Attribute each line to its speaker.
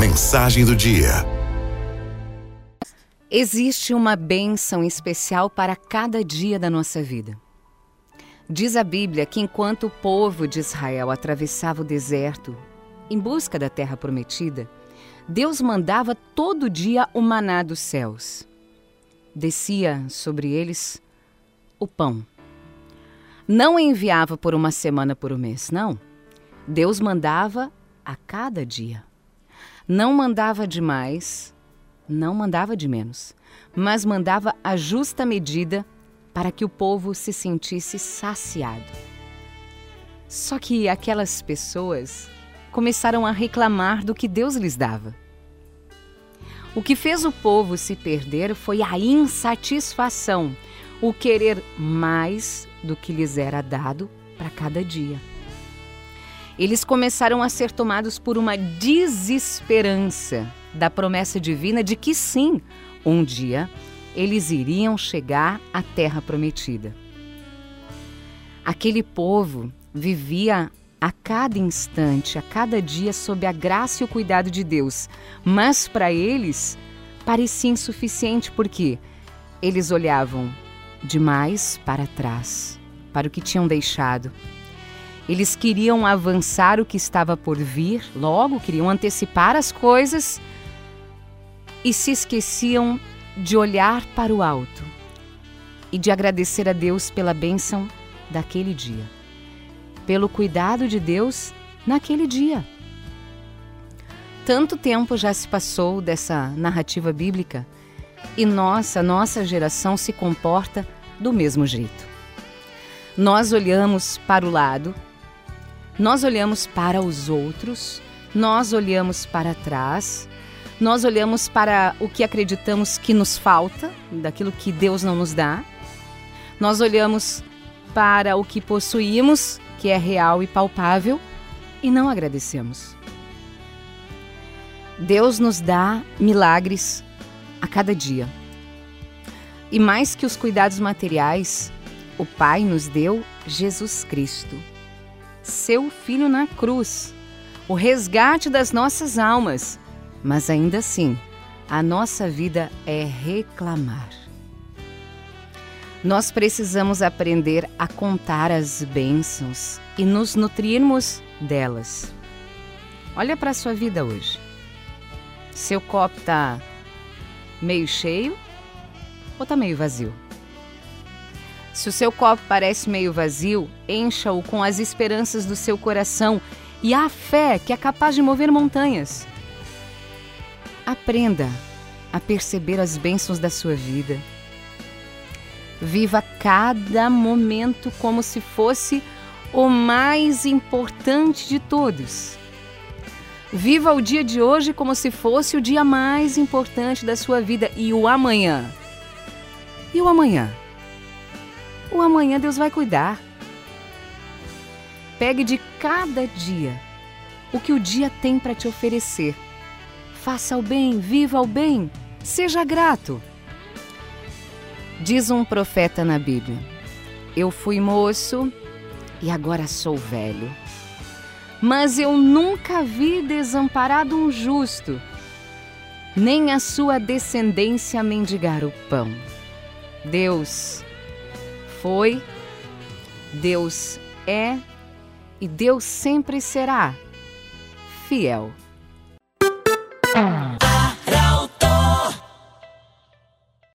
Speaker 1: Mensagem do dia.
Speaker 2: Existe uma bênção especial para cada dia da nossa vida. Diz a Bíblia que enquanto o povo de Israel atravessava o deserto em busca da terra prometida, Deus mandava todo dia o maná dos céus. Descia sobre eles o pão. Não enviava por uma semana por um mês, não. Deus mandava a cada dia. Não mandava demais, não mandava de menos, mas mandava a justa medida para que o povo se sentisse saciado. Só que aquelas pessoas começaram a reclamar do que Deus lhes dava. O que fez o povo se perder foi a insatisfação, o querer mais do que lhes era dado para cada dia. Eles começaram a ser tomados por uma desesperança da promessa divina de que sim, um dia eles iriam chegar à terra prometida. Aquele povo vivia a cada instante, a cada dia, sob a graça e o cuidado de Deus. Mas para eles parecia insuficiente porque eles olhavam demais para trás, para o que tinham deixado. Eles queriam avançar o que estava por vir, logo queriam antecipar as coisas e se esqueciam de olhar para o alto e de agradecer a Deus pela bênção daquele dia pelo cuidado de Deus naquele dia. Tanto tempo já se passou dessa narrativa bíblica e nossa, nossa geração se comporta do mesmo jeito. Nós olhamos para o lado, nós olhamos para os outros, nós olhamos para trás, nós olhamos para o que acreditamos que nos falta, daquilo que Deus não nos dá, nós olhamos para o que possuímos que é real e palpável e não agradecemos. Deus nos dá milagres a cada dia. E mais que os cuidados materiais, o Pai nos deu Jesus Cristo, seu Filho na cruz, o resgate das nossas almas. Mas ainda assim, a nossa vida é reclamar. Nós precisamos aprender a contar as bênçãos e nos nutrirmos delas. Olha para a sua vida hoje. Seu copo está meio cheio ou está meio vazio? Se o seu copo parece meio vazio, encha-o com as esperanças do seu coração e a fé que é capaz de mover montanhas. Aprenda a perceber as bênçãos da sua vida Viva cada momento como se fosse o mais importante de todos. Viva o dia de hoje como se fosse o dia mais importante da sua vida e o amanhã. E o amanhã? O amanhã Deus vai cuidar. Pegue de cada dia o que o dia tem para te oferecer. Faça o bem, viva o bem, seja grato. Diz um profeta na Bíblia: Eu fui moço e agora sou velho. Mas eu nunca vi desamparado um justo, nem a sua descendência mendigar o pão. Deus foi, Deus é e Deus sempre será fiel.